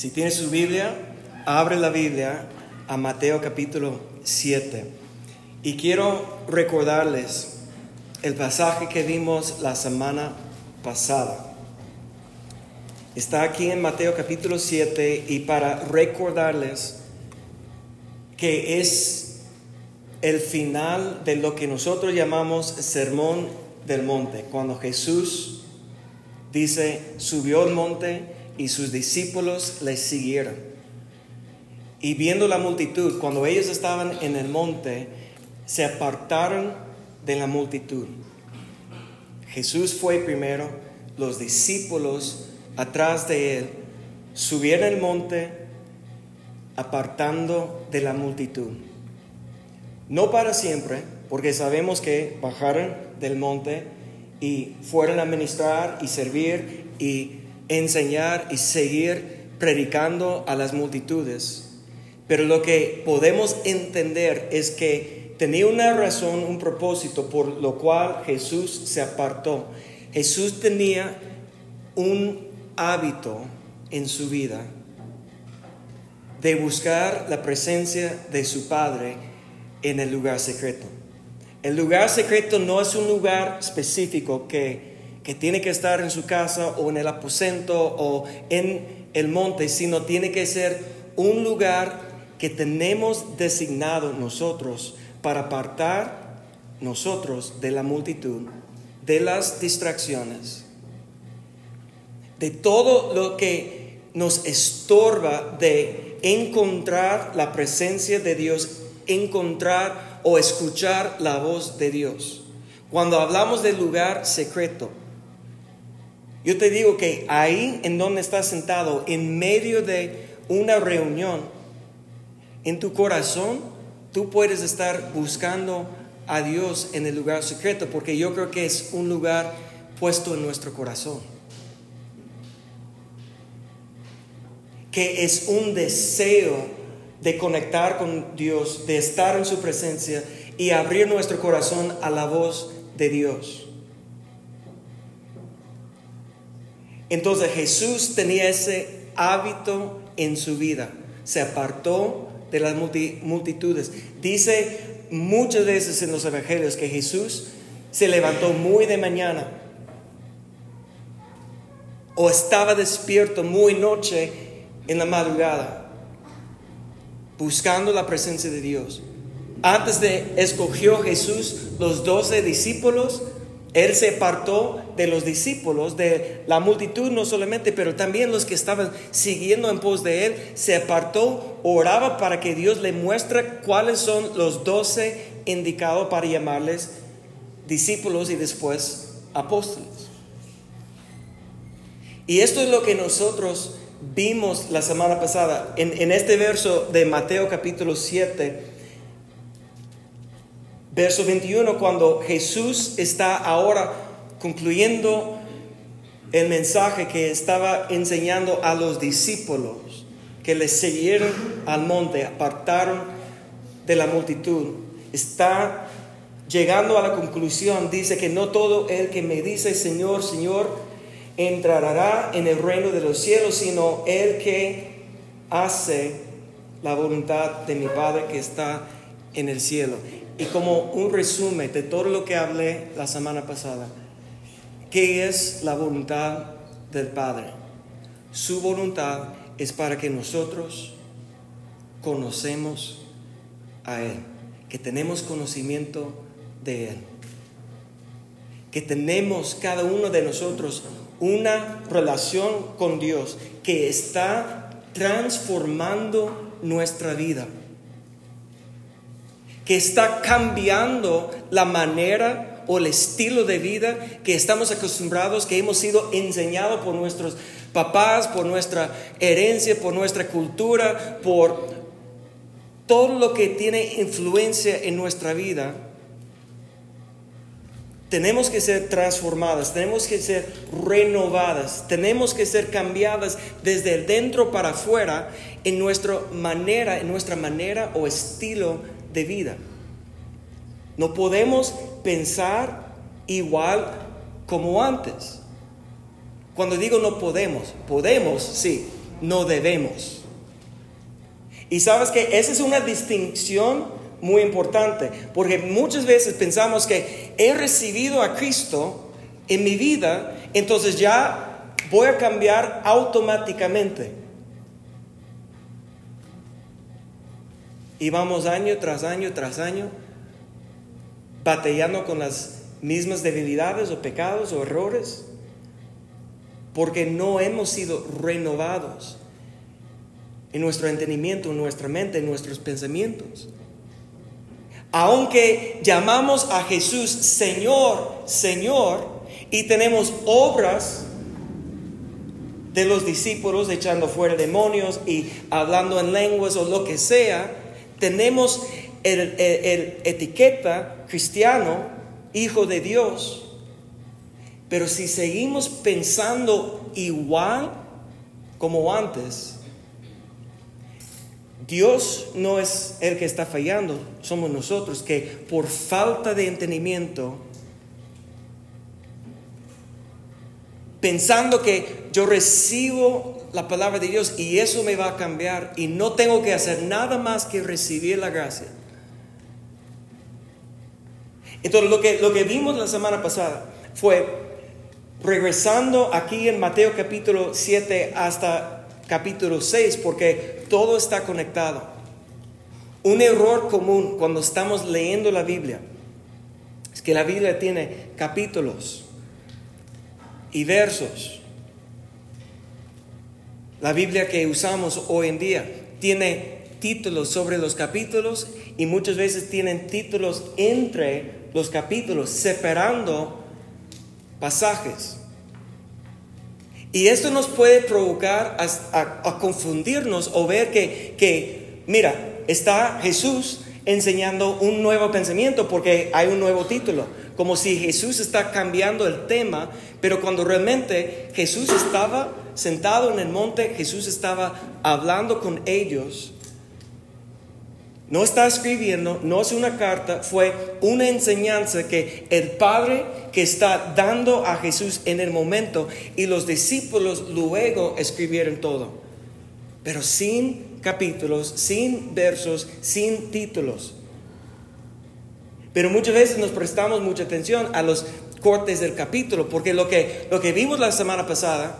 Si tiene su Biblia, abre la Biblia a Mateo capítulo 7. Y quiero recordarles el pasaje que vimos la semana pasada. Está aquí en Mateo capítulo 7 y para recordarles que es el final de lo que nosotros llamamos sermón del monte, cuando Jesús dice, subió al monte y sus discípulos le siguieron. Y viendo la multitud, cuando ellos estaban en el monte, se apartaron de la multitud. Jesús fue primero, los discípulos atrás de él, subieron el monte apartando de la multitud. No para siempre, porque sabemos que bajaron del monte y fueron a ministrar y servir y enseñar y seguir predicando a las multitudes. Pero lo que podemos entender es que tenía una razón, un propósito por lo cual Jesús se apartó. Jesús tenía un hábito en su vida de buscar la presencia de su Padre en el lugar secreto. El lugar secreto no es un lugar específico que que tiene que estar en su casa o en el aposento o en el monte, sino tiene que ser un lugar que tenemos designado nosotros para apartar nosotros de la multitud, de las distracciones, de todo lo que nos estorba de encontrar la presencia de Dios, encontrar o escuchar la voz de Dios. Cuando hablamos del lugar secreto, yo te digo que ahí en donde estás sentado, en medio de una reunión, en tu corazón, tú puedes estar buscando a Dios en el lugar secreto, porque yo creo que es un lugar puesto en nuestro corazón. Que es un deseo de conectar con Dios, de estar en su presencia y abrir nuestro corazón a la voz de Dios. Entonces Jesús tenía ese hábito en su vida. Se apartó de las multitudes. Dice muchas veces en los evangelios que Jesús se levantó muy de mañana o estaba despierto muy noche en la madrugada buscando la presencia de Dios. Antes de escogió Jesús los doce discípulos, él se apartó de los discípulos, de la multitud no solamente, pero también los que estaban siguiendo en pos de Él, se apartó, oraba para que Dios le muestre cuáles son los doce indicados para llamarles discípulos y después apóstoles. Y esto es lo que nosotros vimos la semana pasada en, en este verso de Mateo capítulo 7 Verso 21, cuando Jesús está ahora concluyendo el mensaje que estaba enseñando a los discípulos, que le siguieron al monte, apartaron de la multitud, está llegando a la conclusión, dice que no todo el que me dice Señor, Señor, entrará en el reino de los cielos, sino el que hace la voluntad de mi Padre que está en el cielo. Y como un resumen de todo lo que hablé la semana pasada, ¿qué es la voluntad del Padre? Su voluntad es para que nosotros conocemos a Él, que tenemos conocimiento de Él, que tenemos cada uno de nosotros una relación con Dios que está transformando nuestra vida que está cambiando la manera o el estilo de vida que estamos acostumbrados, que hemos sido enseñados por nuestros papás, por nuestra herencia, por nuestra cultura, por todo lo que tiene influencia en nuestra vida. Tenemos que ser transformadas, tenemos que ser renovadas, tenemos que ser cambiadas desde dentro para afuera en nuestra manera, en nuestra manera o estilo de vida. No podemos pensar igual como antes. Cuando digo no podemos, podemos, sí, no debemos. Y sabes que esa es una distinción muy importante, porque muchas veces pensamos que he recibido a Cristo en mi vida, entonces ya voy a cambiar automáticamente. Y vamos año tras año tras año batallando con las mismas debilidades o pecados o errores, porque no hemos sido renovados en nuestro entendimiento, en nuestra mente, en nuestros pensamientos. Aunque llamamos a Jesús Señor, Señor, y tenemos obras de los discípulos echando fuera demonios y hablando en lenguas o lo que sea, tenemos el, etiqueta cristiano, hijo de Dios. Pero si seguimos pensando igual como antes, Dios no es el que está fallando, somos nosotros que por falta de entendimiento, pensando que yo recibo la palabra de Dios y eso me va a cambiar y no tengo que hacer nada más que recibir la gracia. Entonces lo que, lo que vimos la semana pasada fue regresando aquí en Mateo capítulo 7 hasta capítulo 6, porque todo está conectado. Un error común cuando estamos leyendo la Biblia es que la Biblia tiene capítulos y versos. La Biblia que usamos hoy en día tiene títulos sobre los capítulos y muchas veces tienen títulos entre los capítulos, separando pasajes. Y esto nos puede provocar a, confundirnos o ver que, que, mira, está Jesús enseñando un nuevo pensamiento porque hay un nuevo título, como si Jesús está cambiando el tema, pero cuando realmente Jesús estaba sentado en el monte, Jesús estaba hablando con ellos no está escribiendo, no es una carta, fue una enseñanza que el Padre que está dando a Jesús en el momento y los discípulos luego escribieron todo. Pero sin capítulos, sin versos, sin títulos. Pero muchas veces nos prestamos mucha atención a los cortes del capítulo, porque lo que, lo que vimos la semana pasada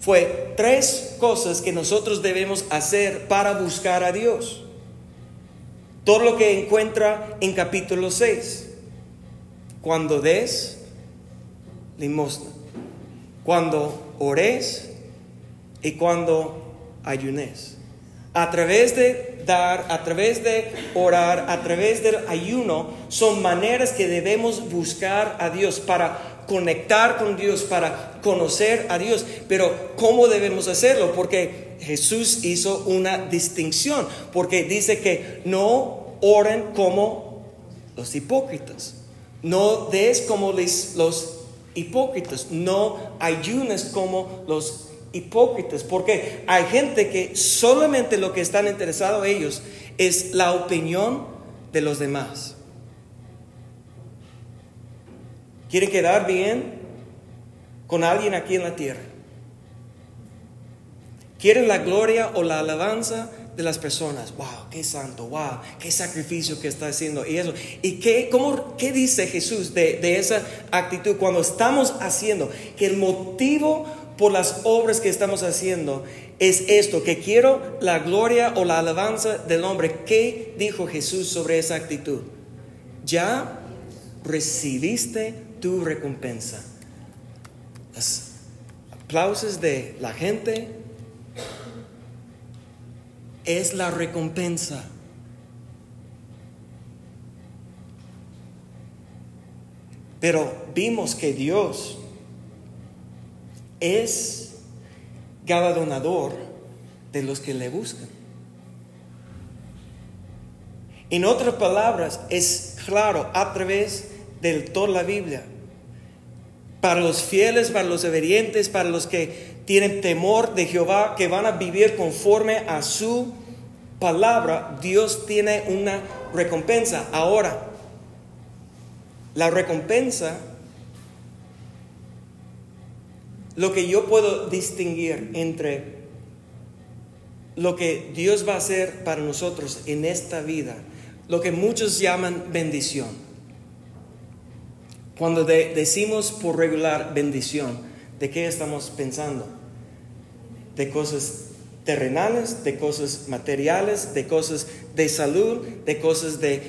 fue tres cosas que nosotros debemos hacer para buscar a Dios. Todo lo que encuentra en capítulo 6. Cuando des limosna. Cuando ores y cuando ayunes. A través de dar, a través de orar, a través del ayuno, son maneras que debemos buscar a Dios para conectar con Dios, para conocer a Dios. Pero ¿cómo debemos hacerlo? Porque Jesús hizo una distinción, porque dice que no oren como los hipócritas, no des como los hipócritas, no ayunes como los hipócritas, porque hay gente que solamente lo que están interesados ellos es la opinión de los demás. Quieren quedar bien con alguien aquí en la tierra. Quieren la gloria o la alabanza de las personas. Wow, qué santo, wow, qué sacrificio que está haciendo. Y eso. ¿Y qué, cómo, qué dice Jesús de, de esa actitud cuando estamos haciendo? Que el motivo por las obras que estamos haciendo es esto, que quiero la gloria o la alabanza del hombre. ¿Qué dijo Jesús sobre esa actitud? Ya recibiste tu recompensa. Los aplausos de la gente, es la recompensa. Pero vimos que Dios es galardonador de los que le buscan. En otras palabras, es claro a través de toda la Biblia. Para los fieles, para los obedientes, para los que tienen temor de Jehová, que van a vivir conforme a su palabra, Dios tiene una recompensa. Ahora, la recompensa, lo que yo puedo distinguir entre lo que Dios va a hacer para nosotros en esta vida, lo que muchos llaman bendición. Cuando decimos por regular bendición, ¿de qué estamos pensando? De cosas terrenales, de cosas materiales, de cosas de salud, de cosas de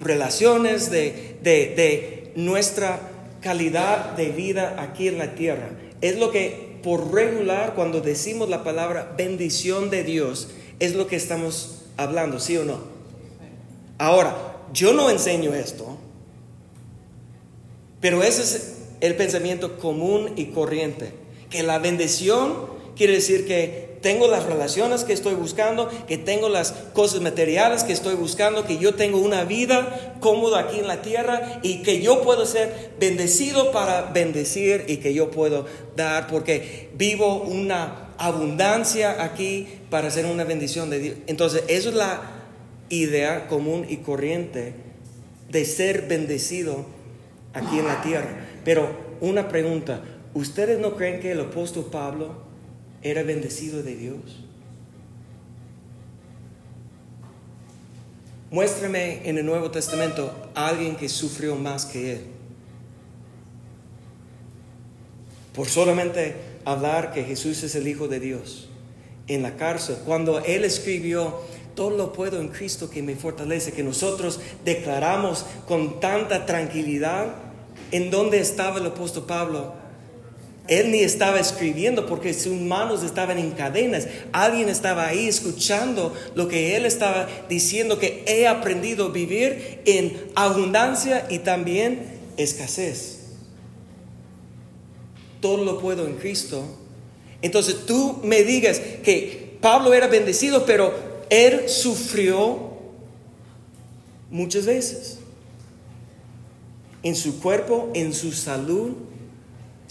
relaciones, de, de nuestra calidad de vida aquí en la tierra. Es lo que por regular, cuando decimos la palabra bendición de Dios, es lo que estamos hablando, ¿sí o no? Ahora, yo no enseño esto, pero ese es el pensamiento común y corriente, que la bendición quiere decir que tengo las relaciones que estoy buscando, que tengo las cosas materiales que estoy buscando, que yo tengo una vida cómoda aquí en la tierra y que yo puedo ser bendecido para bendecir y que yo puedo dar porque vivo una abundancia aquí para ser una bendición de Dios. Entonces, eso es la idea común y corriente de ser bendecido aquí en la tierra. Pero una pregunta, ¿ustedes no creen que el apóstol Pablo era bendecido de Dios. Muéstrame en el Nuevo Testamento a alguien que sufrió más que él. Por solamente hablar que Jesús es el Hijo de Dios en la cárcel. Cuando él escribió, todo lo puedo en Cristo que me fortalece, que nosotros declaramos con tanta tranquilidad en dónde estaba el apóstol Pablo él ni estaba escribiendo porque sus manos estaban en cadenas. Alguien estaba ahí escuchando lo que él estaba diciendo, que he aprendido a vivir en abundancia y también escasez. Todo lo puedo en Cristo. Entonces tú me digas que Pablo era bendecido, pero él sufrió muchas veces. En su cuerpo, en su salud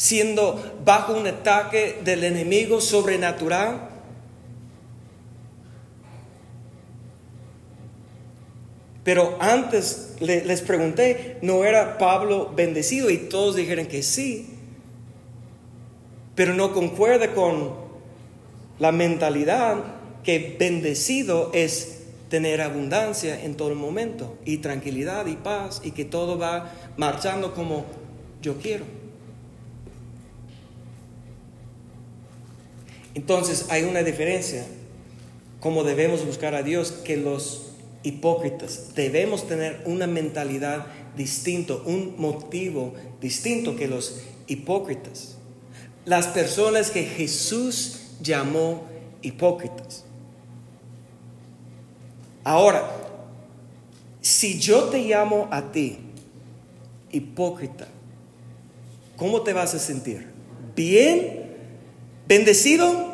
siendo bajo un ataque del enemigo sobrenatural? Pero antes les pregunté, ¿no era Pablo bendecido? Y todos dijeron que sí. Pero no concuerda con la mentalidad que bendecido es tener abundancia en todo momento y tranquilidad y paz y que todo va marchando como yo quiero. Entonces hay una diferencia, como debemos buscar a Dios, que los hipócritas. Debemos tener una mentalidad distinta, un motivo distinto que los hipócritas. Las personas que Jesús llamó hipócritas. Ahora, si yo te llamo a ti hipócrita, ¿cómo te vas a sentir? ¿Bien ¿Bendecido?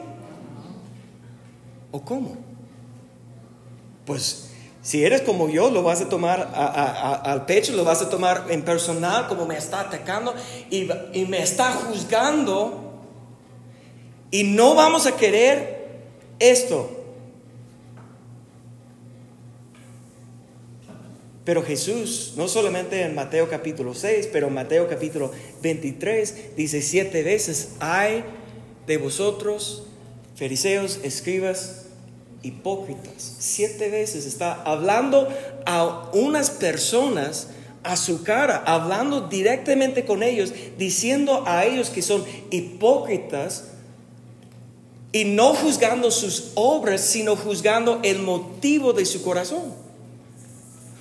¿O cómo? Pues si eres como yo, lo vas a tomar al pecho, lo vas a tomar en personal, como me está atacando y, me está juzgando. Y no vamos a querer esto. Pero Jesús, no solamente en Mateo capítulo 6, pero en Mateo capítulo 23, dice siete veces, hay de vosotros, fariseos, escribas, hipócritas. Siete veces está hablando a unas personas a su cara, hablando directamente con ellos, diciendo a ellos que son hipócritas y no juzgando sus obras, sino juzgando el motivo de su corazón.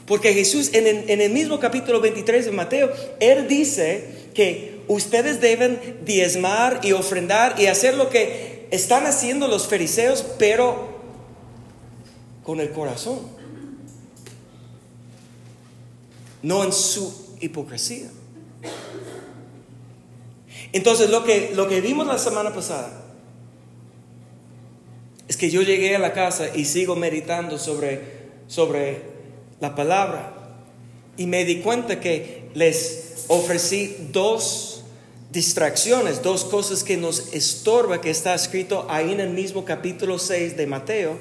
Porque Jesús en el, en el mismo capítulo 23 de Mateo, Él dice que ustedes deben diezmar y ofrendar y hacer lo que están haciendo los fariseos, pero con el corazón, no en su hipocresía. Entonces lo que, lo que vimos la semana pasada es que yo llegué a la casa y sigo meditando sobre, sobre la palabra y me di cuenta que les ofrecí dos distracciones, dos cosas que nos estorba, que está escrito ahí en el mismo capítulo 6 de Mateo,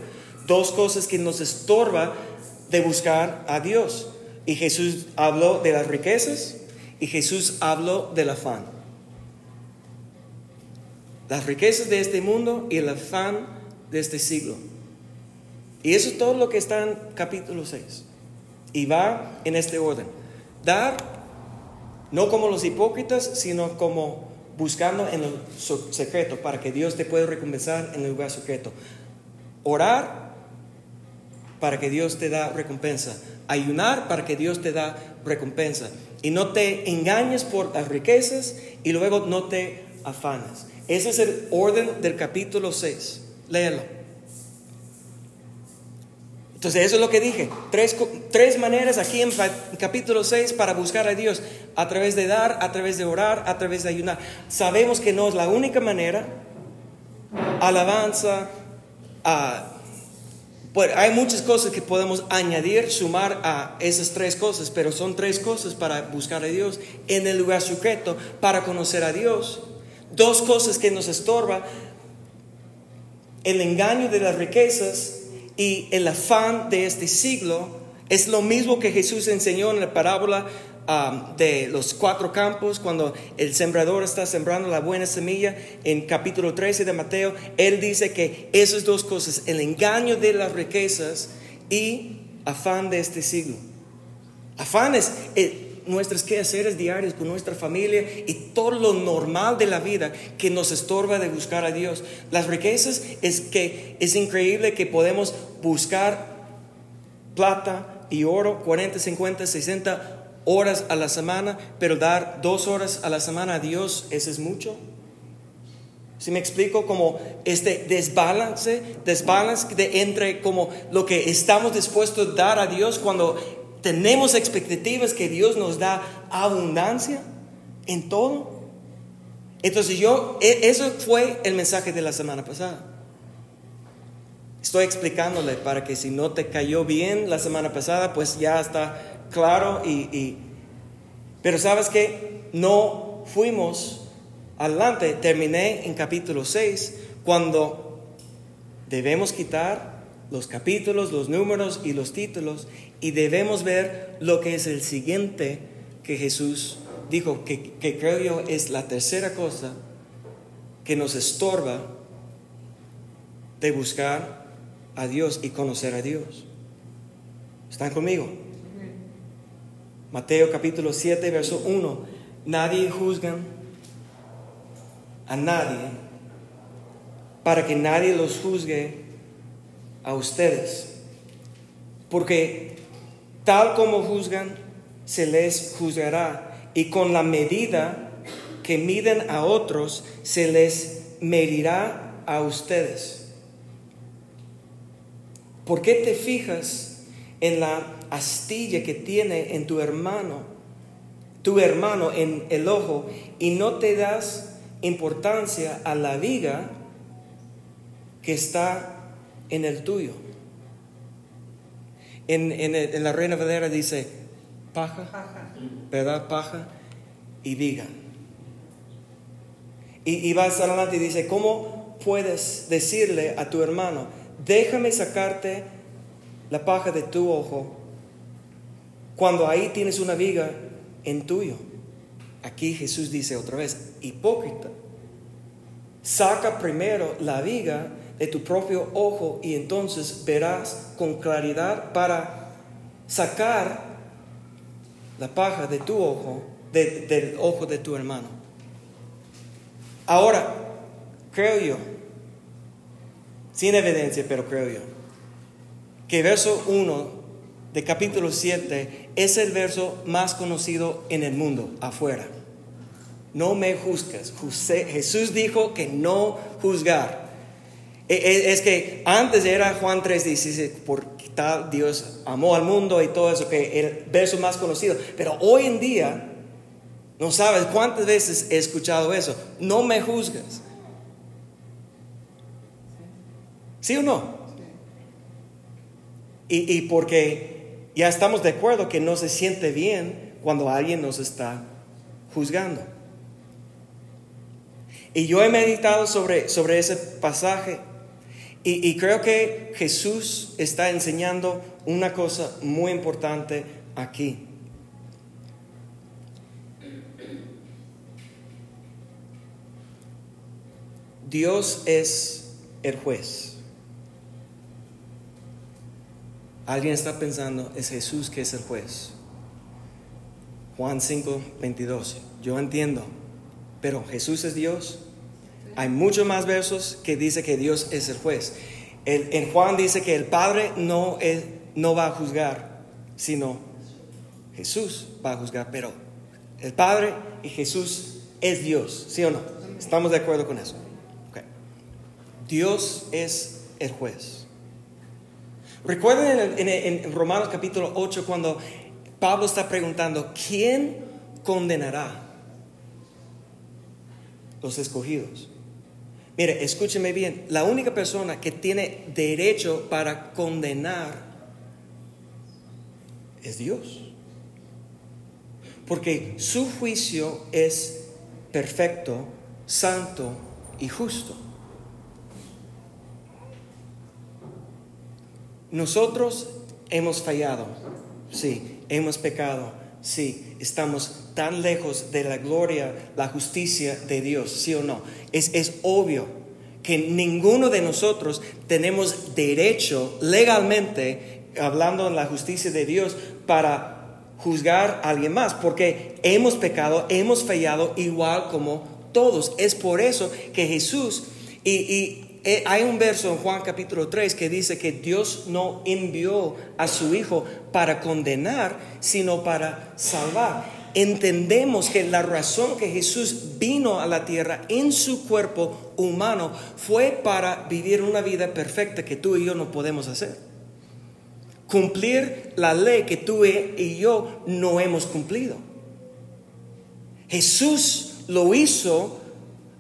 dos cosas que nos estorba de buscar a Dios. Y Jesús habló de las riquezas y Jesús habló del afán. Las riquezas de este mundo y el afán de este siglo. Y eso es todo lo que está en capítulo 6. Y va en este orden. Dar, no como los hipócritas, sino como buscando en el secreto para que Dios te pueda recompensar en el lugar secreto. Orar para que Dios te da recompensa. Ayunar para que Dios te da recompensa. Y no te engañes por las riquezas y luego no te afanes. Ese es el orden del capítulo 6. Léelo. Entonces eso es lo que dije. Tres, tres maneras aquí en capítulo 6 para buscar a Dios. A través de dar, a través de orar, a través de ayunar. Sabemos que no es la única manera. Alabanza. pues hay muchas cosas que podemos añadir, sumar a esas tres cosas, pero son tres cosas para buscar a Dios en el lugar secreto, para conocer a Dios. Dos cosas que nos estorba, el engaño de las riquezas y el afán de este siglo es lo mismo que Jesús enseñó en la parábola um, de los cuatro campos, cuando el sembrador está sembrando la buena semilla, en capítulo 13 de Mateo, él dice que esas dos cosas, el engaño de las riquezas y afán de este siglo. Afán es, eh, nuestros quehaceres diarios con nuestra familia y todo lo normal de la vida que nos estorba de buscar a Dios. Las riquezas es que es increíble que podemos buscar plata y oro 40, 50, 60 horas a la semana, pero dar dos horas a la semana a Dios, ¿eso es mucho? Si me explico como este desbalance, desbalance de entre como lo que estamos dispuestos a dar a Dios cuando tenemos expectativas que Dios nos da abundancia en todo. Entonces yo, e, eso fue el mensaje de la semana pasada. Estoy explicándole para que si no te cayó bien la semana pasada, pues ya está claro y, pero sabes que no fuimos adelante. Terminé en capítulo 6 cuando debemos quitar los capítulos, los números y los títulos y debemos ver lo que es el siguiente que Jesús dijo, que, creo yo es la tercera cosa que nos estorba de buscar a Dios y conocer a Dios. ¿Están conmigo? Mateo capítulo 7, verso 1. Nadie juzga a nadie para que nadie los juzgue a ustedes. Porque tal como juzgan, se les juzgará. Y con la medida que miden a otros, se les medirá a ustedes. ¿Por qué te fijas en la astilla que tiene en tu hermano, tu hermano en el ojo, y no te das importancia a la viga que está en el tuyo. En, en, la Reina Valera dice paja, ¿verdad? Paja y diga. Y, y vas adelante y dice, ¿cómo puedes decirle a tu hermano, déjame sacarte la paja de tu ojo cuando ahí tienes una viga en tuyo? Aquí Jesús dice otra vez, hipócrita, saca primero la viga de tu propio ojo y entonces verás con claridad para sacar la paja de tu ojo, del ojo de tu hermano. Ahora, creo yo, sin evidencia, pero creo yo, que verso 1 de capítulo 7 es el verso más conocido en el mundo, afuera. No me juzgues. Jesús dijo que no juzgar. E, e, es que antes era Juan 3:16, porque Dios amó al mundo y todo eso, que el verso más conocido. Pero hoy en día, no sabes cuántas veces he escuchado eso. No me juzgas. ¿Sí o no? Y, y porque ya estamos de acuerdo que no se siente bien cuando alguien nos está juzgando. Y yo he meditado sobre, sobre ese pasaje y, creo que Jesús está enseñando una cosa muy importante aquí. Dios es el juez. Alguien está pensando, es Jesús que es el juez. Juan 5, 22. Yo entiendo, pero Jesús es Dios hay muchos más versos que dice que Dios es el juez. en Juan dice que el Padre no, no va a juzgar, sino Jesús va a juzgar, pero el Padre y Jesús es Dios, ¿sí o no? ¿Estamos de acuerdo con eso? Dios es el juez. Recuerden en, Romanos capítulo 8 cuando Pablo está preguntando, ¿quién condenará los escogidos? Mire, escúcheme bien, la única persona que tiene derecho para condenar es Dios. Porque su juicio es perfecto, santo y justo. Nosotros hemos fallado, sí, hemos pecado, sí, estamos tan lejos de la gloria, la justicia de Dios, sí o no. Es, es obvio que ninguno de nosotros tenemos derecho legalmente, hablando en la justicia de Dios, para juzgar a alguien más, porque hemos pecado, hemos fallado igual como todos. Es por eso que Jesús, y, eh, hay un verso en Juan capítulo 3 que dice que Dios no envió a su Hijo para condenar, sino para salvar. Entendemos que la razón que Jesús vino a la tierra en su cuerpo humano fue para vivir una vida perfecta que tú y yo no podemos hacer. Cumplir la ley que tú y yo no hemos cumplido. Jesús lo hizo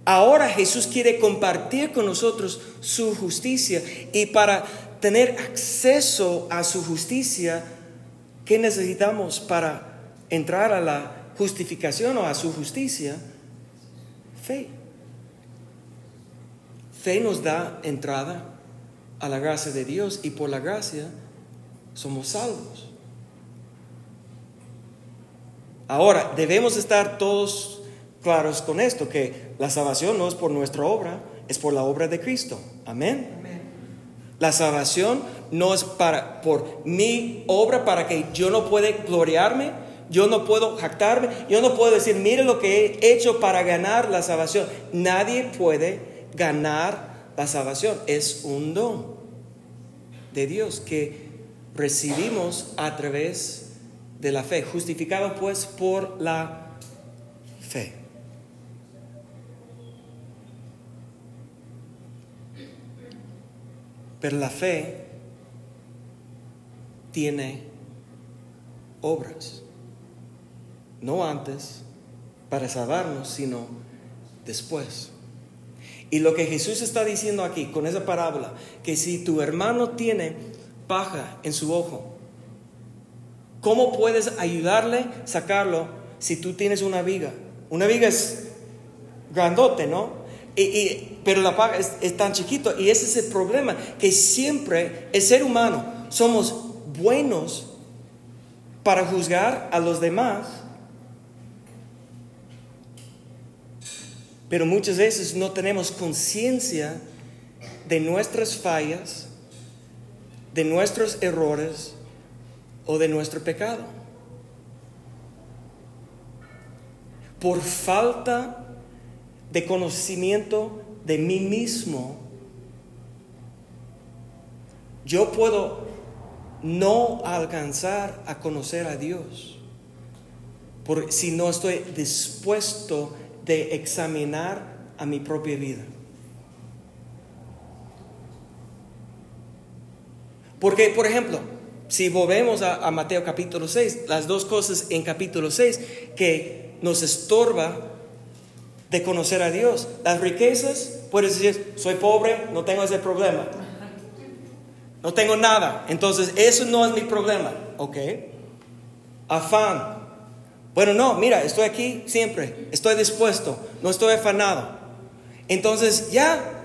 Ahora Jesús quiere compartir con nosotros su justicia y para tener acceso a su justicia, ¿qué necesitamos para entrar a la justificación o a su justicia? Fe. Fe nos da entrada a la gracia de Dios y por la gracia somos salvos. Ahora, debemos estar todos claros con esto, que la salvación no es por nuestra obra, es por la obra de Cristo. Amén. La salvación no es para, por mi obra para que yo no pueda gloriarme, yo no puedo jactarme, yo no puedo decir, mire lo que he hecho para ganar la salvación. Nadie puede ganar la salvación. Es un don de Dios que recibimos a través de la fe, justificado pues por la fe. Pero la fe tiene obras, no antes para salvarnos, sino después. Y lo que Jesús está diciendo aquí con esa parábola, que si tu hermano tiene paja en su ojo, ¿cómo puedes ayudarle sacarlo si tú tienes una viga? Una viga es grandote, ¿no? Y, pero la paga es, tan chiquito y ese es el problema, que siempre el ser humano somos buenos para juzgar a los demás, pero muchas veces no tenemos conciencia de nuestras fallas, de nuestros errores o de nuestro pecado. Por falta de conocimiento de mí mismo, yo puedo no alcanzar a conocer a Dios por, si no estoy dispuesto de examinar a mi propia vida. Porque, por ejemplo, si volvemos a, a, Mateo capítulo 6, las dos cosas en capítulo 6 que nos estorba de conocer a Dios. Las riquezas, puedes decir, soy pobre, no tengo ese problema. No tengo nada. Entonces, eso no es mi problema. ¿Ok? Afán. Bueno, no, mira, estoy aquí siempre. Estoy dispuesto. No estoy afanado. Entonces, ya,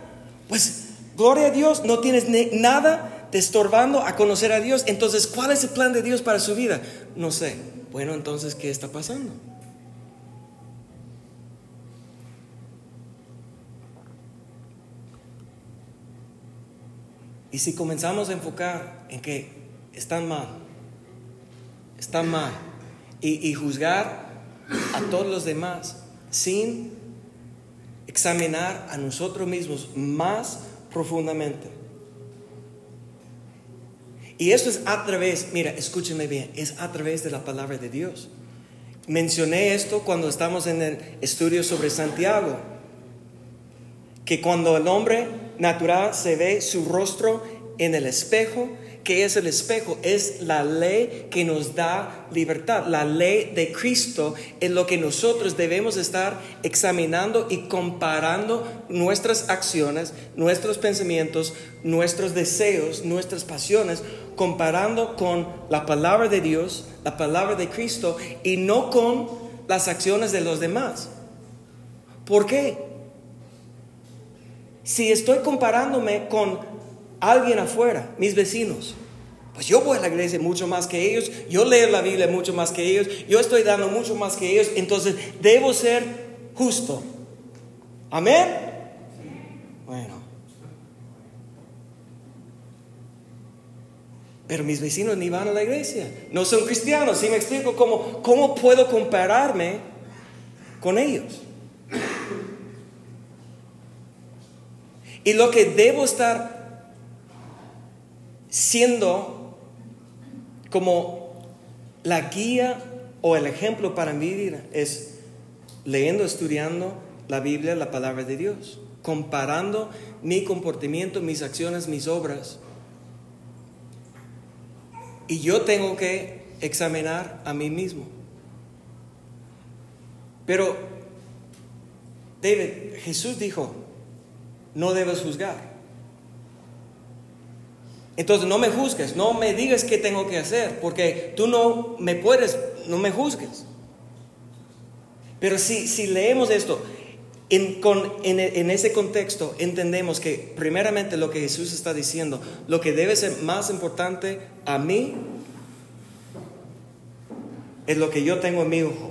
pues, gloria a Dios, no tienes nada te estorbando a conocer a Dios. Entonces, ¿cuál es el plan de Dios para su vida? No sé. Bueno, entonces, ¿qué está pasando? Y si comenzamos a enfocar en que están mal. Están mal. Y, y juzgar a todos los demás sin examinar a nosotros mismos más profundamente. Y esto es a través, mira, escúchenme bien, es a través de la palabra de Dios. Mencioné esto cuando estamos en el estudio sobre Santiago, que cuando el hombre natural se ve su rostro en el espejo, que es el espejo? Es la ley que nos da libertad. La ley de Cristo es lo que nosotros debemos estar examinando y comparando nuestras acciones, nuestros pensamientos, nuestros deseos, nuestras pasiones, comparando con la palabra de Dios, la palabra de Cristo y no con las acciones de los demás. ¿Por qué? Si estoy comparándome con alguien afuera, mis vecinos. Pues yo voy a la iglesia mucho más que ellos, yo leo la Biblia mucho más que ellos, yo estoy dando mucho más que ellos, entonces debo ser justo. Amén. Bueno. Pero mis vecinos ni van a la iglesia, no son cristianos, ¿sí me explico? ¿Cómo, cómo puedo compararme con ellos? Y lo que debo estar siendo como la guía o el ejemplo para mi vida es leyendo, estudiando la Biblia, la palabra de Dios, comparando mi comportamiento, mis acciones, mis obras. Y yo tengo que examinar a mí mismo. Pero, David, Jesús dijo, no debes juzgar. Entonces no me juzgues, no me digas qué tengo que hacer, porque tú no me puedes, no me juzgues. Pero si, si leemos esto, en, con, en, ese contexto entendemos que primeramente lo que Jesús está diciendo, lo que debe ser más importante a mí es lo que yo tengo en mi ojo,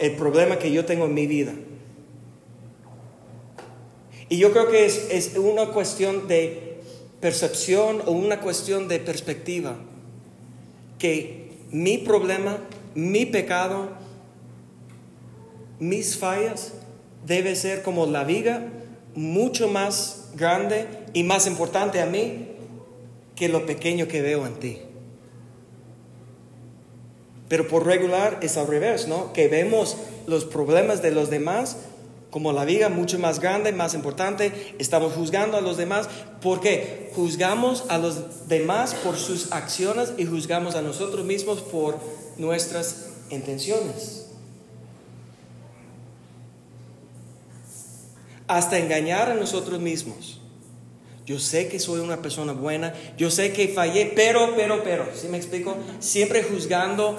el problema que yo tengo en mi vida. Y yo creo que es, es una cuestión de percepción o una cuestión de perspectiva, que mi problema, mi pecado, mis fallas debe ser como la viga, mucho más grande y más importante a mí que lo pequeño que veo en ti. Pero por regular es al revés, ¿no? Que vemos los problemas de los demás como la viga mucho más grande, más importante, estamos juzgando a los demás porque juzgamos a los demás por sus acciones y juzgamos a nosotros mismos por nuestras intenciones. Hasta engañar a nosotros mismos. Yo sé que soy una persona buena, yo sé que fallé, pero, pero, pero, ¿sí me explico? Siempre juzgando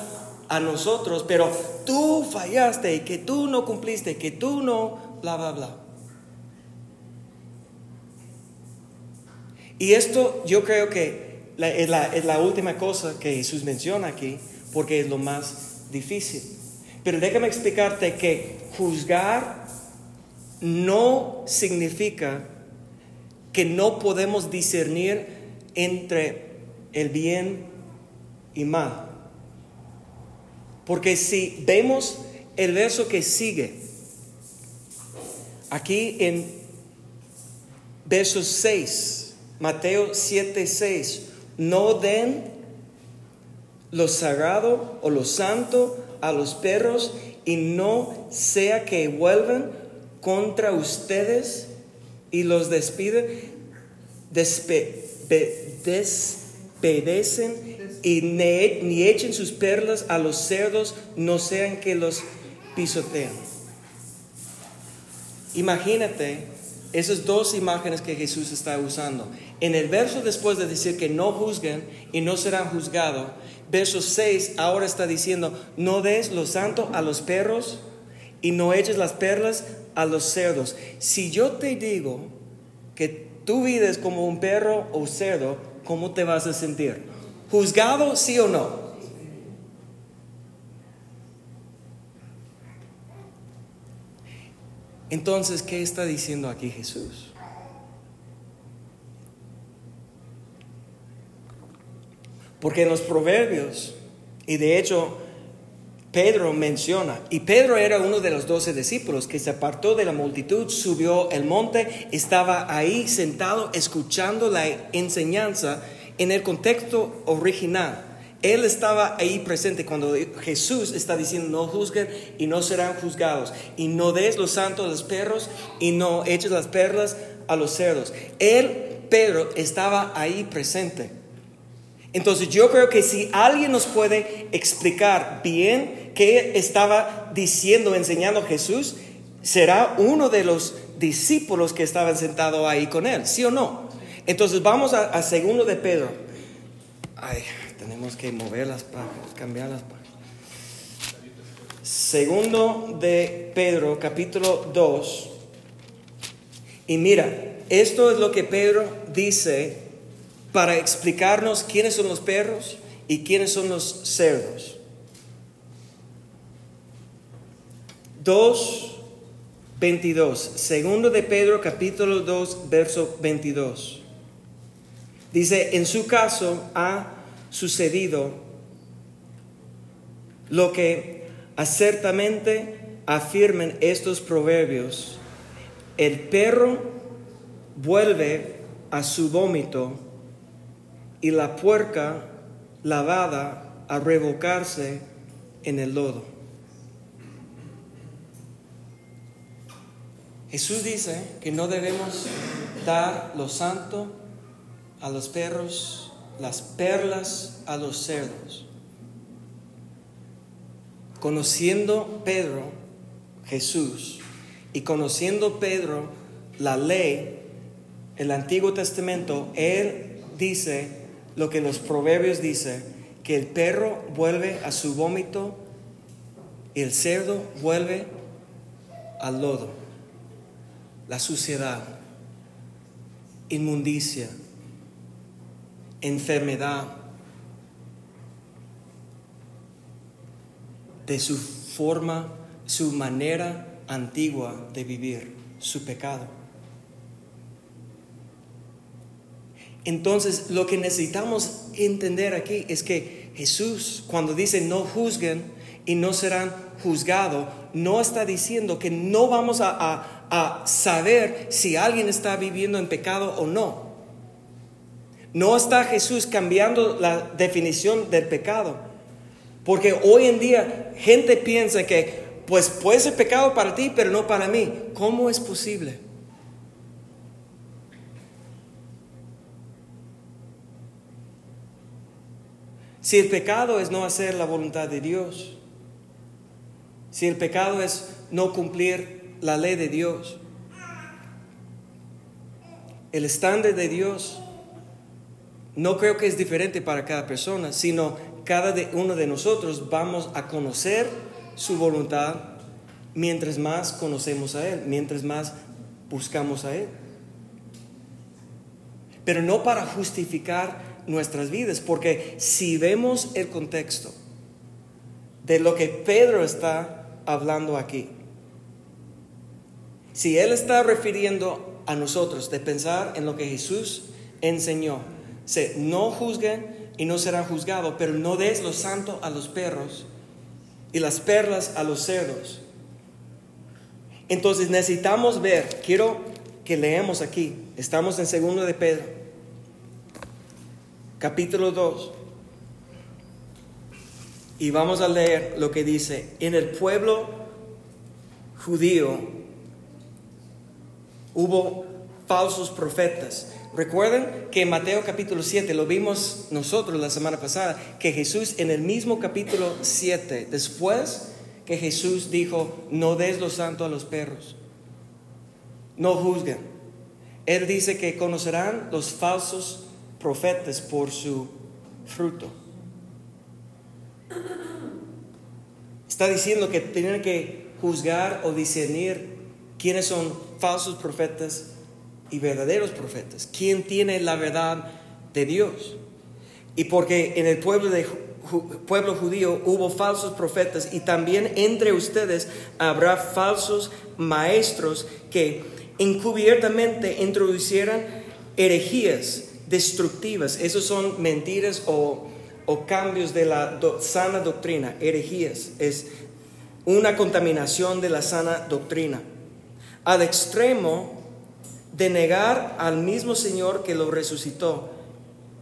a nosotros, pero tú fallaste y que tú no cumpliste, que tú no, bla, bla, bla. Y esto yo creo que es, la, es la última cosa que Jesús menciona aquí, porque es lo más difícil. Pero déjame explicarte que juzgar no significa que no podemos discernir entre el bien y mal. Porque si vemos el verso que sigue, aquí en verso 6, Mateo 7, 6, no den lo sagrado o lo santo a los perros y no sea que vuelvan contra ustedes y los despiden, despedecen y ni echen sus perlas a los cerdos, no sean que los pisoteen. Imagínate esas dos imágenes que Jesús está usando. En el verso después de decir que no juzguen y no serán juzgados, verso 6 ahora está diciendo, no des lo santo a los perros y no eches las perlas a los cerdos. Si yo te digo que tú vives como un perro o cerdo, ¿cómo te vas a sentir? ¿Juzgado sí o no? Entonces, ¿qué está diciendo aquí Jesús? Porque en los proverbios, y de hecho Pedro menciona, y Pedro era uno de los doce discípulos que se apartó de la multitud, subió el monte, estaba ahí sentado escuchando la enseñanza en el contexto original. Él estaba ahí presente cuando Jesús está diciendo no juzguen y no serán juzgados y no des los santos a los perros y no eches las perlas a los cerdos. Él, Pedro, estaba ahí presente. Entonces yo creo que si alguien nos puede explicar bien qué estaba diciendo, enseñando Jesús, será uno de los discípulos que estaban sentados ahí con él, ¿sí o no? Entonces vamos a, a segundo de Pedro. Ay, tenemos que mover las páginas, cambiar las páginas. Segundo de Pedro, capítulo 2. Y mira, esto es lo que Pedro dice para explicarnos quiénes son los perros y quiénes son los cerdos. 2, 22. Segundo de Pedro, capítulo 2, verso 22. Dice, en su caso ha sucedido lo que acertamente afirmen estos proverbios. El perro vuelve a su vómito y la puerca lavada a revocarse en el lodo. Jesús dice que no debemos dar lo santo a los perros las perlas a los cerdos. Conociendo Pedro, Jesús, y conociendo Pedro la ley, el Antiguo Testamento, él dice lo que los proverbios dice, que el perro vuelve a su vómito y el cerdo vuelve al lodo, la suciedad, inmundicia enfermedad, de su forma, su manera antigua de vivir, su pecado. Entonces, lo que necesitamos entender aquí es que Jesús, cuando dice no juzguen y no serán juzgados, no está diciendo que no vamos a, a saber si alguien está viviendo en pecado o no. No está Jesús cambiando la definición del pecado. Porque hoy en día gente piensa que pues puede ser pecado para ti, pero no para mí. ¿Cómo es posible? Si el pecado es no hacer la voluntad de Dios, si el pecado es no cumplir la ley de Dios, el estándar de Dios no creo que es diferente para cada persona, sino cada uno de nosotros vamos a conocer su voluntad mientras más conocemos a Él, mientras más buscamos a Él. Pero no para justificar nuestras vidas, porque si vemos el contexto de lo que Pedro está hablando aquí, si Él está refiriendo a nosotros de pensar en lo que Jesús enseñó, se, no juzguen y no serán juzgados, pero no des lo santo a los perros y las perlas a los cerdos. Entonces necesitamos ver, quiero que leemos aquí, estamos en segundo de Pedro, capítulo 2, y vamos a leer lo que dice, en el pueblo judío hubo falsos profetas Recuerden que en Mateo capítulo 7 lo vimos nosotros la semana pasada, que Jesús en el mismo capítulo 7, después que Jesús dijo, no des lo santo a los perros, no juzguen. Él dice que conocerán los falsos profetas por su fruto. Está diciendo que tienen que juzgar o discernir quiénes son falsos profetas y verdaderos profetas. ¿Quién tiene la verdad de Dios? Y porque en el pueblo, de, pueblo judío hubo falsos profetas y también entre ustedes habrá falsos maestros que encubiertamente introducieran herejías destructivas. Esos son mentiras o cambios de la sana doctrina, herejías, es una contaminación de la sana doctrina, al extremo de negar al mismo Señor que lo resucitó.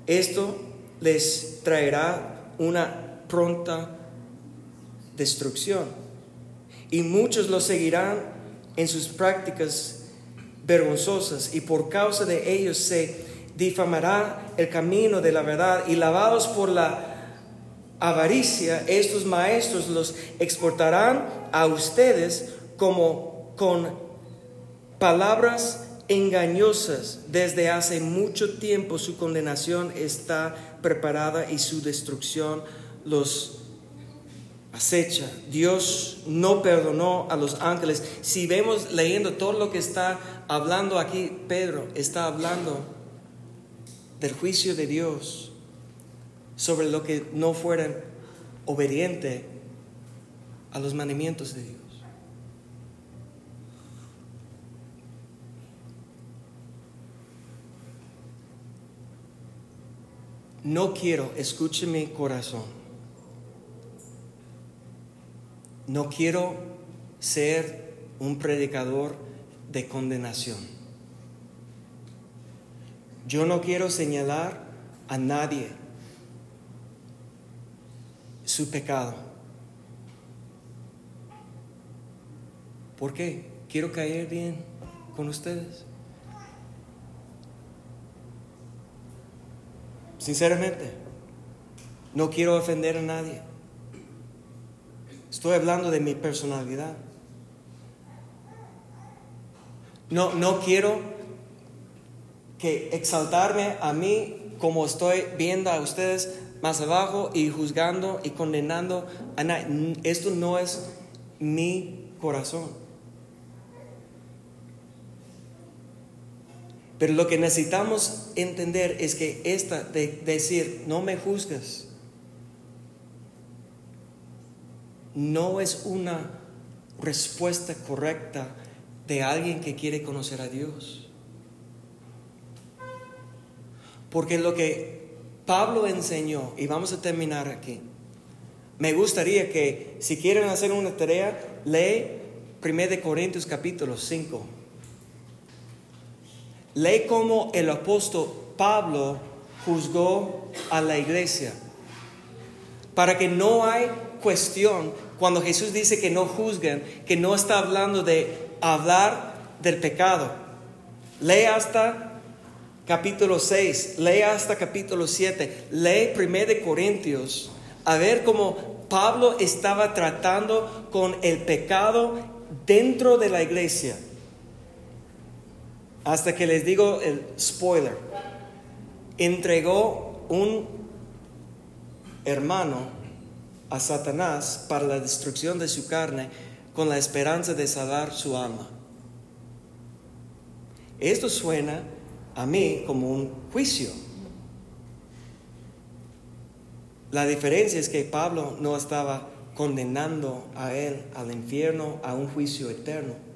Esto les traerá una pronta destrucción. Y muchos lo seguirán en sus prácticas vergonzosas y por causa de ellos se difamará el camino de la verdad y lavados por la avaricia, estos maestros los exportarán a ustedes como con palabras engañosas. Desde hace mucho tiempo su condenación está preparada y su destrucción los acecha. Dios no perdonó a los ángeles. Si vemos leyendo todo lo que está hablando aquí, Pedro está hablando del juicio de Dios sobre lo que no fueran obediente a los mandamientos de Dios. No quiero, escuche mi corazón, no quiero ser un predicador de condenación. Yo no quiero señalar a nadie su pecado. ¿Por qué? Quiero caer bien con ustedes. Sinceramente, no quiero ofender a nadie. Estoy hablando de mi personalidad. No, no quiero que exaltarme a mí como estoy viendo a ustedes más abajo y juzgando y condenando a nadie. Esto no es mi corazón. Pero lo que necesitamos entender es que esta de decir, no me juzgues, no es una respuesta correcta de alguien que quiere conocer a Dios. Porque lo que Pablo enseñó, y vamos a terminar aquí, me gustaría que si quieren hacer una tarea, lee 1 Corintios capítulo 5. Lee cómo el apóstol Pablo juzgó a la iglesia. Para que no hay cuestión cuando Jesús dice que no juzguen, que no está hablando de hablar del pecado. Lee hasta capítulo 6, lee hasta capítulo 7, lee 1 de Corintios, a ver cómo Pablo estaba tratando con el pecado dentro de la iglesia. Hasta que les digo el spoiler. Entregó un hermano a Satanás para la destrucción de su carne con la esperanza de salvar su alma. Esto suena a mí como un juicio. La diferencia es que Pablo no estaba condenando a él al infierno, a un juicio eterno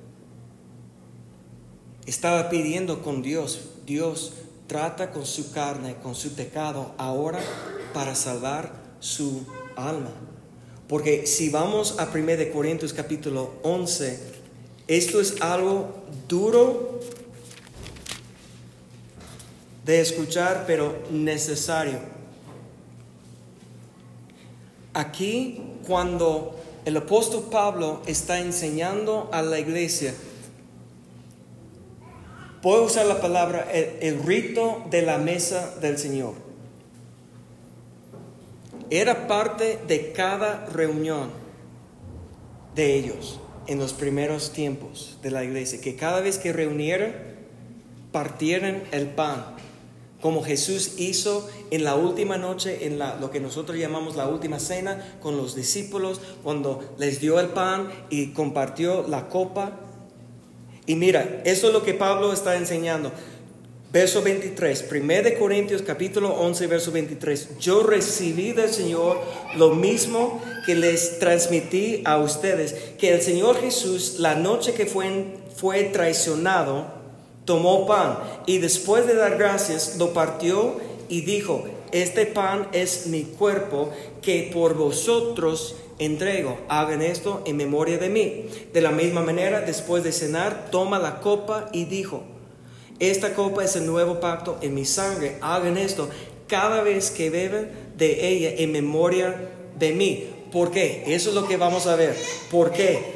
estaba pidiendo con Dios, Dios trata con su carne, con su pecado ahora para salvar su alma. Porque si vamos a 1 Corintios capítulo 11, esto es algo duro de escuchar, pero necesario. Aquí, cuando el apóstol Pablo está enseñando a la iglesia, puedo usar la palabra el, rito de la mesa del Señor. Era parte de cada reunión de ellos en los primeros tiempos de la iglesia, que cada vez que reunieran, partieran el pan, como Jesús hizo en la última noche, en la, lo que nosotros llamamos la última cena, con los discípulos, cuando les dio el pan y compartió la copa y mira, eso es lo que Pablo está enseñando. Verso 23, 1 de Corintios capítulo 11, verso 23. Yo recibí del Señor lo mismo que les transmití a ustedes, que el Señor Jesús la noche que fue, fue traicionado, tomó pan y después de dar gracias lo partió y dijo, este pan es mi cuerpo que por vosotros entrego. Hagan esto en memoria de mí. De la misma manera, después de cenar, toma la copa y dijo, esta copa es el nuevo pacto en mi sangre. Hagan esto cada vez que beben de ella en memoria de mí. ¿Por qué? Eso es lo que vamos a ver. ¿Por qué?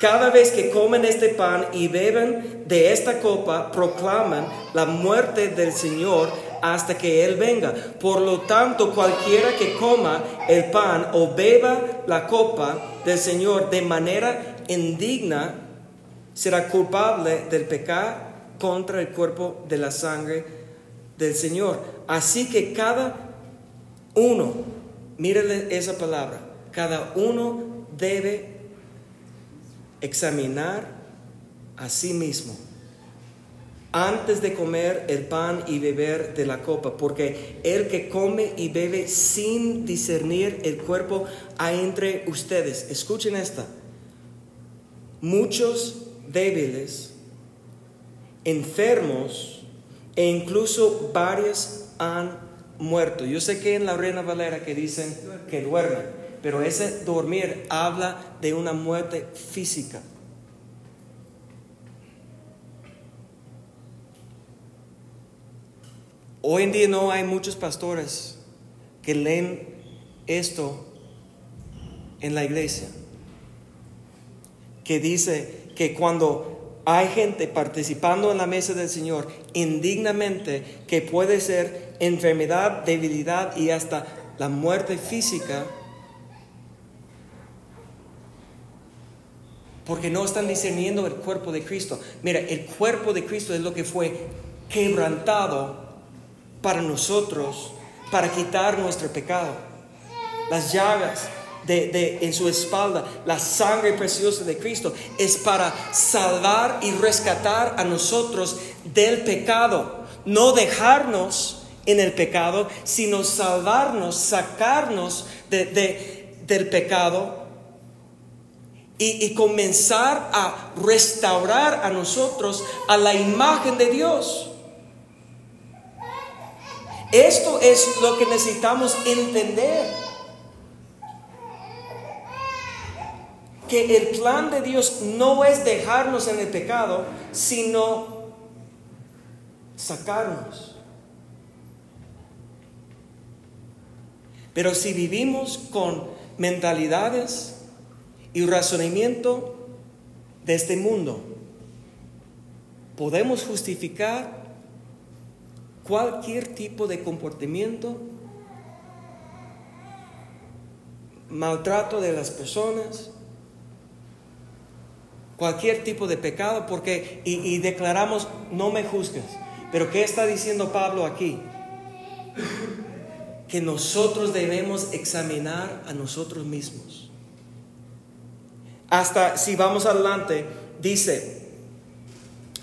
Cada vez que comen este pan y beben de esta copa, proclaman la muerte del Señor hasta que Él venga. Por lo tanto, cualquiera que coma el pan o beba la copa del Señor de manera indigna, será culpable del pecado contra el cuerpo de la sangre del Señor. Así que cada uno, mírele esa palabra, cada uno debe examinar a sí mismo antes de comer el pan y beber de la copa, porque el que come y bebe sin discernir el cuerpo hay entre ustedes. Escuchen esta. Muchos débiles, enfermos e incluso varios han muerto. Yo sé que en la Reina Valera que dicen que duermen, pero ese dormir habla de una muerte física. Hoy en día no hay muchos pastores que leen esto en la iglesia, que dice que cuando hay gente participando en la mesa del Señor indignamente, que puede ser enfermedad, debilidad y hasta la muerte física, porque no están discerniendo el cuerpo de Cristo. Mira, el cuerpo de Cristo es lo que fue quebrantado para nosotros, para quitar nuestro pecado. Las llagas de, en su espalda, la sangre preciosa de Cristo, es para salvar y rescatar a nosotros del pecado. No dejarnos en el pecado, sino salvarnos, sacarnos del pecado y, comenzar a restaurar a nosotros a la imagen de Dios. Esto es lo que necesitamos entender. Que el plan de Dios no es dejarnos en el pecado, sino sacarnos. Pero si vivimos con mentalidades y razonamiento de este mundo, podemos justificar cualquier tipo de comportamiento, maltrato de las personas, cualquier tipo de pecado, porque y, declaramos no me juzgues. Pero ¿qué está diciendo Pablo aquí? Que nosotros debemos examinar a nosotros mismos. Hasta si vamos adelante, dice,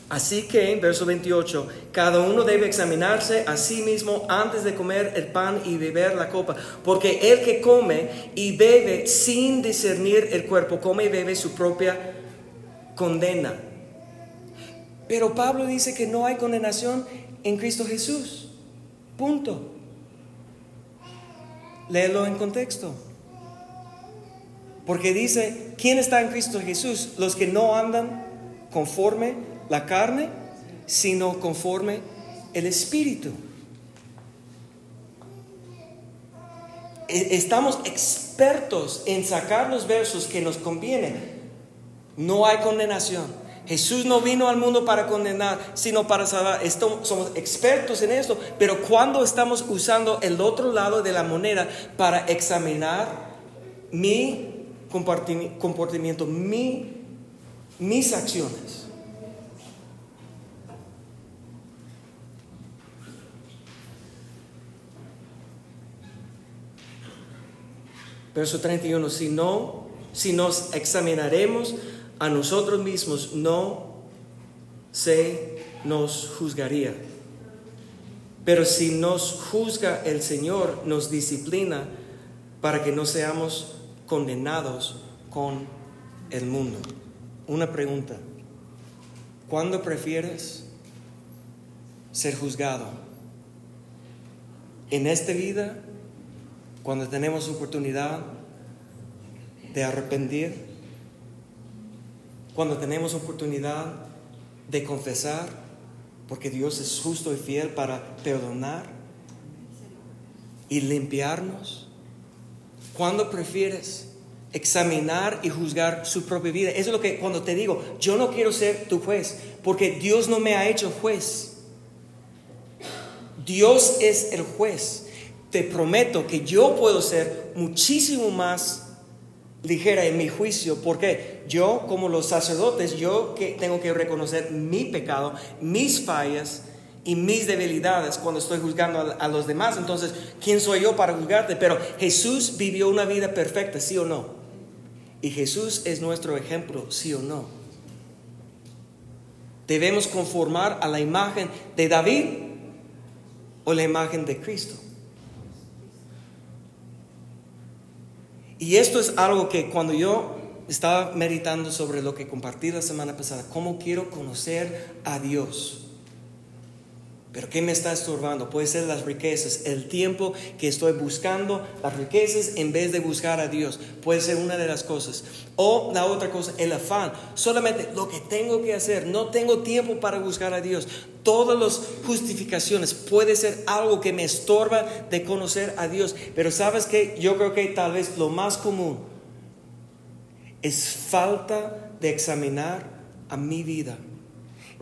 así que, en verso 28, cada uno debe examinarse a sí mismo antes de comer el pan y beber la copa, porque el que come y bebe sin discernir el cuerpo, come y bebe su propia condena. Pero Pablo dice que no hay condenación en Cristo Jesús. Punto. Léelo en contexto. Porque dice, ¿quién está en Cristo Jesús? Los que no andan conforme la carne, sino conforme el Espíritu. E, estamos expertos en sacar los versos que nos convienen. No hay condenación. Jesús no vino al mundo para condenar, sino para salvar. somos expertos en esto, pero cuando estamos usando el otro lado de la moneda para examinar mi comportamiento, mi, mis acciones. Verso 31, si no, si nos examinaremos a nosotros mismos, no se nos juzgaría. Pero si nos juzga el Señor, nos disciplina para que no seamos condenados con el mundo. Una pregunta. ¿Cuándo prefieres ser juzgado? en esta vida, cuando tenemos oportunidad de arrepentir, cuando tenemos oportunidad de confesar, porque Dios es justo y fiel para perdonar y limpiarnos. ¿Cuándo prefieres examinar y juzgar su propia vida? Eso es lo que cuando te digo, yo no quiero ser tu juez, porque Dios no me ha hecho juez. Dios es el juez. Te prometo que yo puedo ser muchísimo más ligera en mi juicio, porque yo como los sacerdotes, yo que tengo que reconocer mi pecado, mis fallas y mis debilidades cuando estoy juzgando a, a los demás. Entonces, ¿quién soy yo para juzgarte? Pero Jesús vivió una vida perfecta, sí o no. Y Jesús es nuestro ejemplo, sí o no. Debemos conformar a la imagen de David o la imagen de Cristo. Y esto es algo que cuando yo estaba meditando sobre lo que compartí la semana pasada, cómo quiero conocer a Dios. Pero ¿qué me está estorbando? Puede ser las riquezas, el tiempo que estoy buscando las riquezas en vez de buscar a Dios. Puede ser una de las cosas. O la otra cosa, el afán. Solamente lo que tengo que hacer. No tengo tiempo para buscar a Dios. Todas las justificaciones puede ser algo que me estorba de conocer a Dios. Pero sabes que yo creo que tal vez lo más común es falta de examinar a mi vida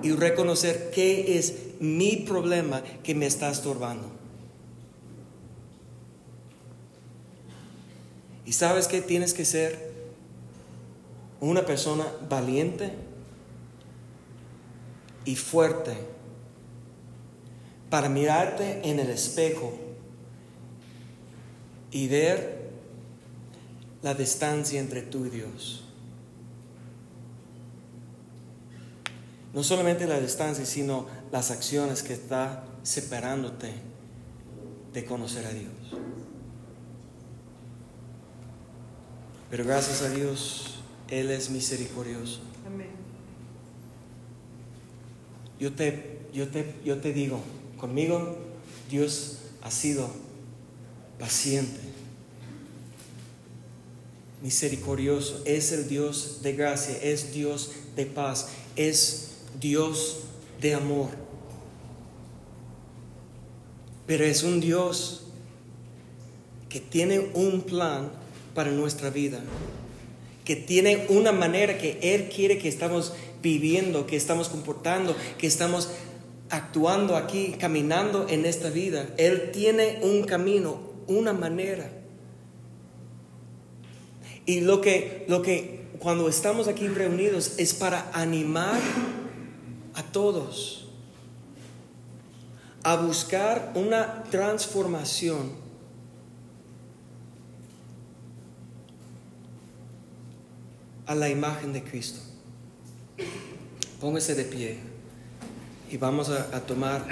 y reconocer qué es mi problema que me está estorbando. Y sabes que tienes que ser una persona valiente y fuerte para mirarte en el espejo y ver la distancia entre tú y Dios. No solamente la distancia, sino las acciones que está separándote de conocer a Dios. Pero gracias a Dios, Él es misericordioso. Yo te, yo te, yo te digo, conmigo Dios ha sido paciente, misericordioso, es el Dios de gracia, es Dios de paz, es Dios de amor. Pero es un Dios que tiene un plan para nuestra vida, que tiene una manera que Él quiere que estamos viviendo, que estamos comportando, que estamos actuando aquí, caminando en esta vida. Él tiene un camino, una manera. Y lo que, lo que cuando estamos aquí reunidos es para animar a todos a buscar una transformación a la imagen de Cristo. Póngase de pie y vamos a, a tomar